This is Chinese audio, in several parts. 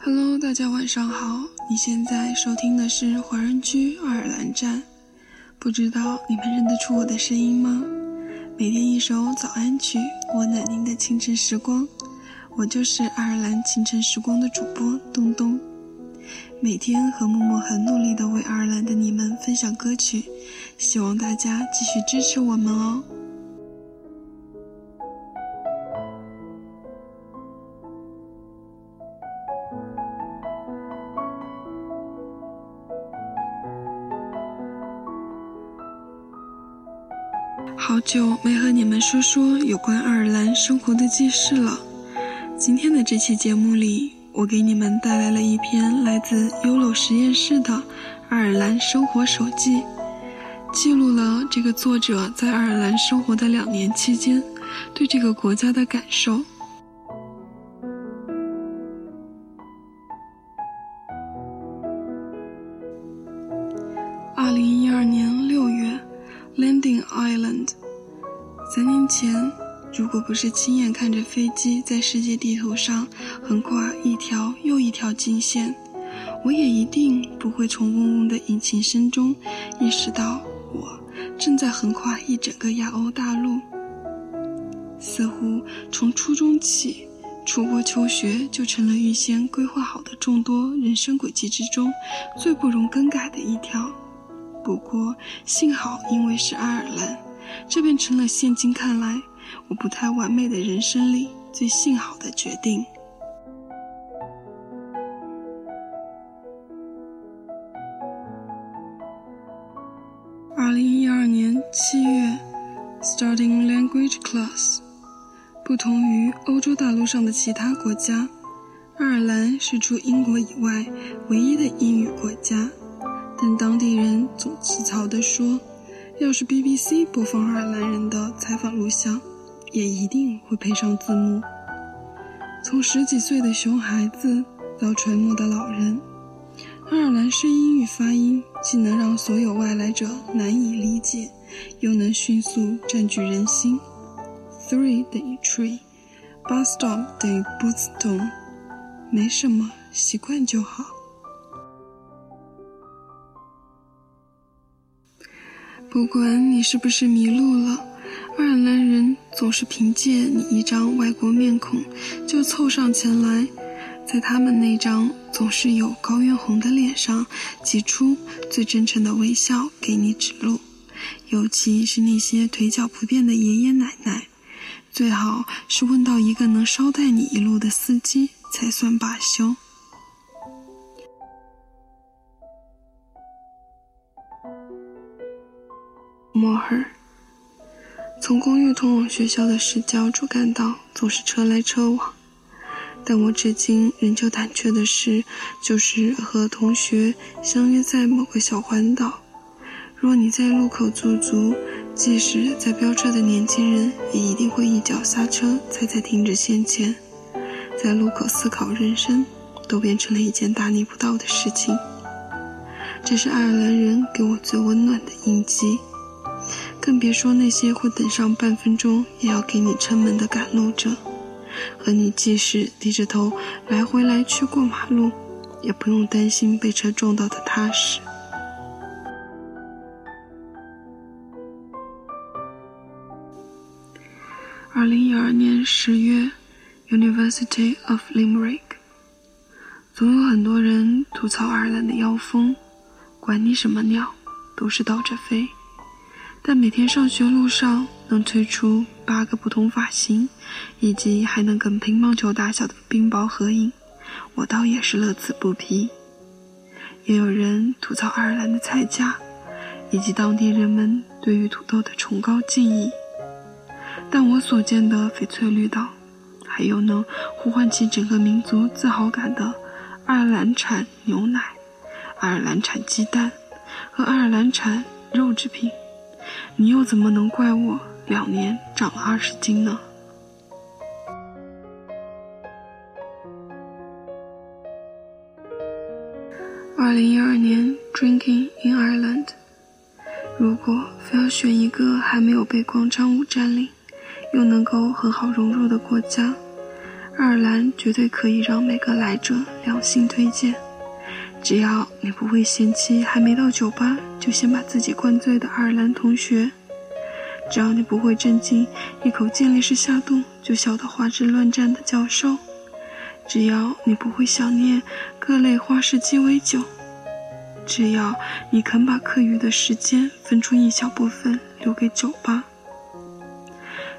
Hello，大家晚上好。你现在收听的是华人区爱尔兰站。不知道你们认得出我的声音吗？每天一首早安曲，温暖您的清晨时光。我就是爱尔兰清晨时光的主播东东。每天和默默很努力的为爱尔兰的你们分享歌曲，希望大家继续支持我们哦。好久没和你们说说有关爱尔兰生活的记事了。今天的这期节目里，我给你们带来了一篇来自 Ulo 实验室的爱尔兰生活手记，记录了这个作者在爱尔兰生活的两年期间对这个国家的感受。不是亲眼看着飞机在世界地图上横跨一条又一条经线，我也一定不会从嗡嗡的引擎声中意识到我正在横跨一整个亚欧大陆。似乎从初中起，出国求学就成了预先规划好的众多人生轨迹之中最不容更改的一条。不过，幸好因为是爱尔兰。这便成了现今看来我不太完美的人生里最幸好的决定。二零一二年七月，starting language class。不同于欧洲大陆上的其他国家，爱尔兰是除英国以外唯一的英语国家，但当地人总自嘲地说。要是 BBC 播放爱尔兰人的采访录像，也一定会配上字幕。从十几岁的熊孩子到垂暮的老人，爱尔兰式英语发音既能让所有外来者难以理解，又能迅速占据人心。Three 等于 tree，bus stop 等于 bootstone，没什么，习惯就好。不管你是不是迷路了，爱尔兰人总是凭借你一张外国面孔就凑上前来，在他们那张总是有高原红的脸上挤出最真诚的微笑给你指路。尤其是那些腿脚不便的爷爷奶奶，最好是问到一个能捎带你一路的司机才算罢休。莫尔，从公寓通往学校的市郊主干道总是车来车往，但我至今仍旧胆怯的事，就是和同学相约在某个小环岛。若你在路口驻足，即使在飙车的年轻人，也一定会一脚刹车，踩在停止线前，在路口思考人生，都变成了一件大逆不道的事情。这是爱尔兰人给我最温暖的印记。更别说那些会等上半分钟也要给你撑门的赶路者，和你即使低着头来回来去过马路，也不用担心被车撞到的踏实。二零一二年十月，University of Limerick，总有很多人吐槽爱尔兰的妖风，管你什么鸟，都是倒着飞。但每天上学路上能推出八个不同发型，以及还能跟乒乓球大小的冰雹合影，我倒也是乐此不疲。也有人吐槽爱尔兰的菜价，以及当地人们对于土豆的崇高敬意。但我所见的翡翠绿岛，还有能呼唤起整个民族自豪感的爱尔兰产牛奶、爱尔兰产鸡蛋和爱尔兰产肉制品。你又怎么能怪我两年长了二十斤呢？二零一二年，Drinking in Ireland。如果非要选一个还没有被广场舞占领，又能够很好融入的国家，爱尔兰绝对可以让每个来者良心推荐，只要你不会嫌弃还没到酒吧就先把自己灌醉的爱尔兰同学，只要你不会震惊一口健力士下肚就笑得花枝乱颤的教授，只要你不会想念各类花式鸡尾酒，只要你肯把课余的时间分出一小部分留给酒吧。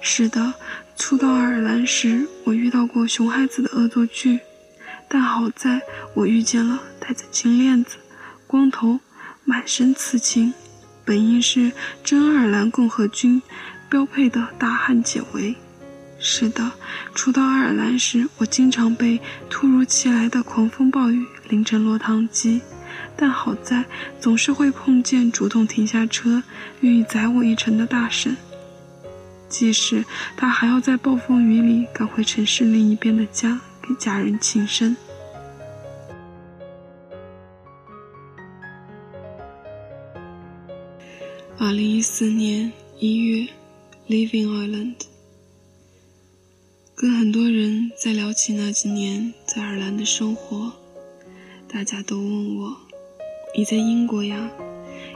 是的。初到爱尔兰时，我遇到过熊孩子的恶作剧，但好在我遇见了戴着金链子、光头、满身刺青，本应是真爱尔兰共和军标配的大汉解围。是的，初到爱尔兰时，我经常被突如其来的狂风暴雨淋成落汤鸡，但好在总是会碰见主动停下车愿意载我一程的大婶。即使他还要在暴风雨里赶回城市另一边的家，给家人庆生。二零一四年一月，Living Island，跟很多人在聊起那几年在爱尔兰的生活，大家都问我：“你在英国呀？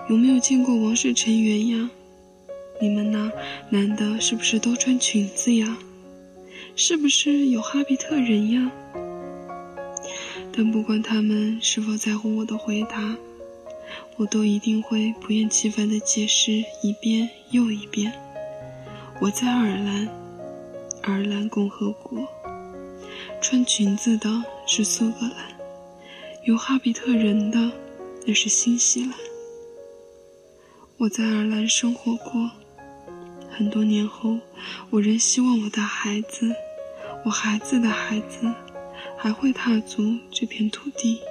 有没有见过王室成员呀？”你们那男的是不是都穿裙子呀？是不是有哈比特人呀？但不管他们是否在乎我的回答，我都一定会不厌其烦地解释一遍又一遍。我在爱尔兰，爱尔兰共和国，穿裙子的是苏格兰，有哈比特人的那是新西兰。我在爱尔兰生活过。很多年后，我仍希望我的孩子，我孩子的孩子，还会踏足这片土地，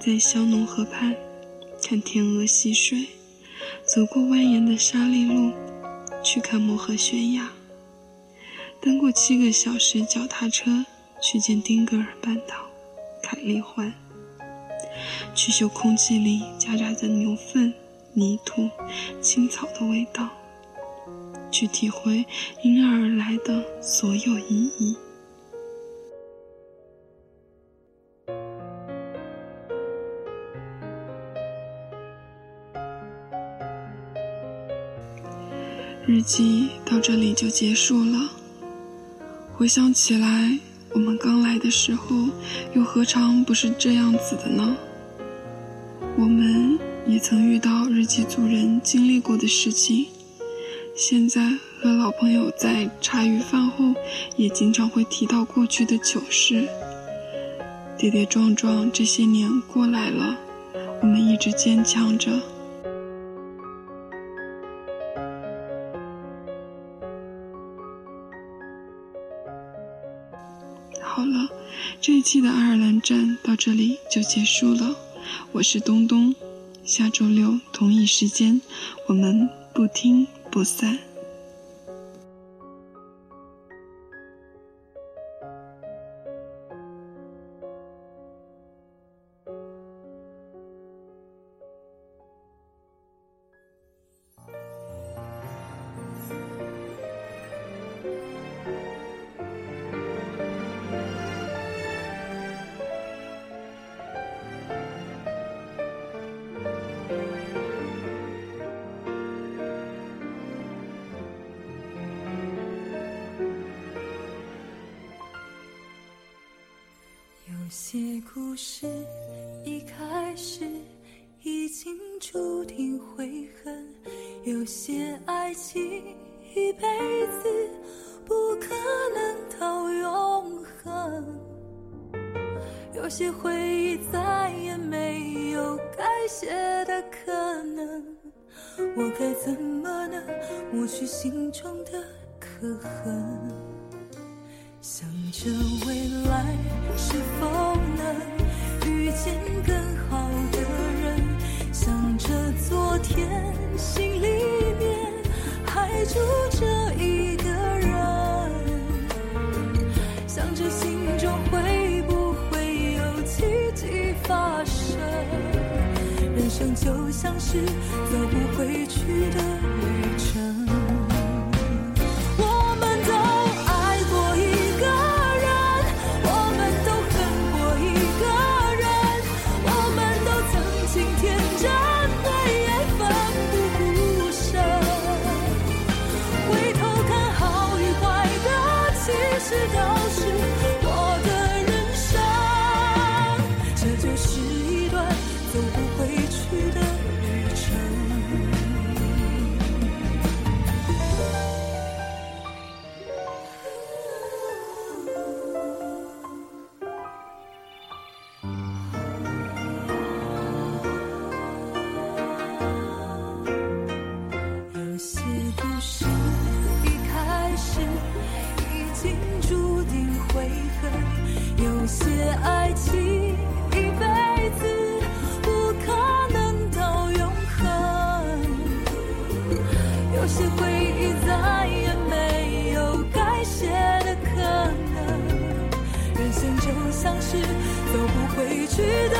在香农河畔看天鹅戏水，走过蜿蜒的沙砾路，去看漠河悬崖，蹬过七个小时脚踏车去见丁格尔半岛、凯利环，去嗅空气里夹杂着牛粪、泥土、青草的味道。去体会迎刃而来的所有意义。日记到这里就结束了。回想起来，我们刚来的时候，又何尝不是这样子的呢？我们也曾遇到日记组人经历过的事情。现在和老朋友在茶余饭后，也经常会提到过去的糗事。跌跌撞撞这些年过来了，我们一直坚强着。一期的爱尔兰站到这里就结束了。我是东东，下周六同一时间，我们不听。不散。些故事一开始已经注定悔恨，有些爱情一辈子不可能到永恒，有些回忆再也没有改写的可能，我该怎么能抹去心中的刻痕？想着未来是否能遇见更好的人，想着昨天心里面还住着一个人，想着心中会不会有奇迹发生。人生就像是走不回去的旅程。些爱情一辈子不可能到永恒，有些回忆再也没有改写的可能。人生就像是走不回去的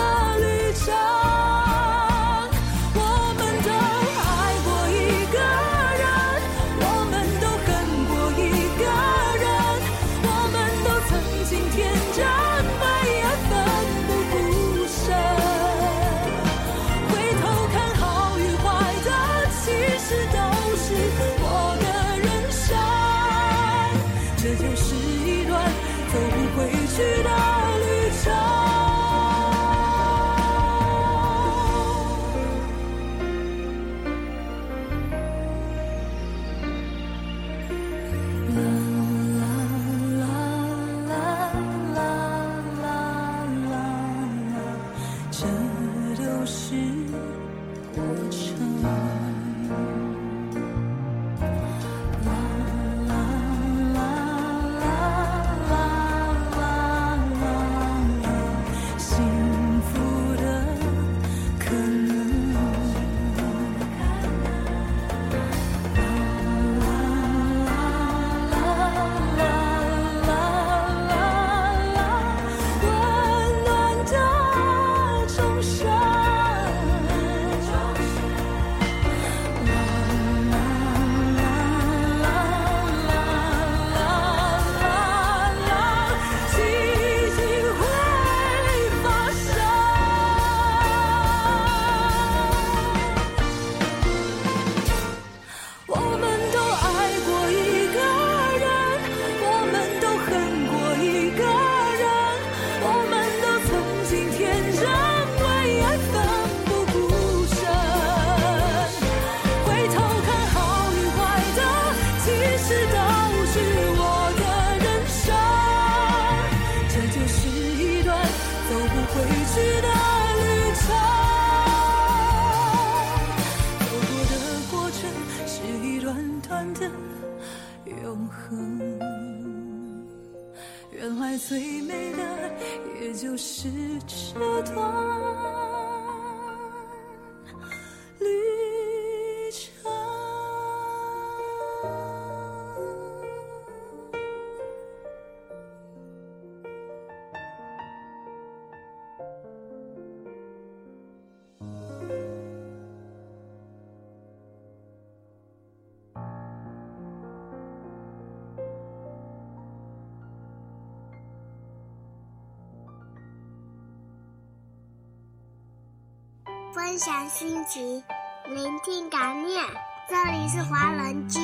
分享心情，聆听感念。这里是华人居，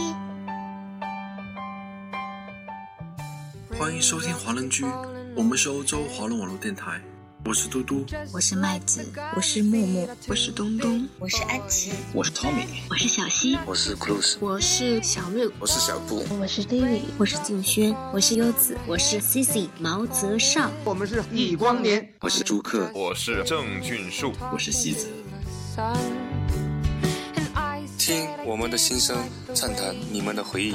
欢迎收听华人居，我们是欧洲华人网络电台，我是嘟嘟，我是麦子，我是木木，我是东东，我是安琪，我是 Tommy，我是小溪，我是 Cruz，我是小六，我是小布，我是 David，我是静轩，我是优子，我是 Cici 毛泽少，我们是易光年，我是朱克，我是郑俊树，我是西子。听我们的心声，畅谈你们的回忆。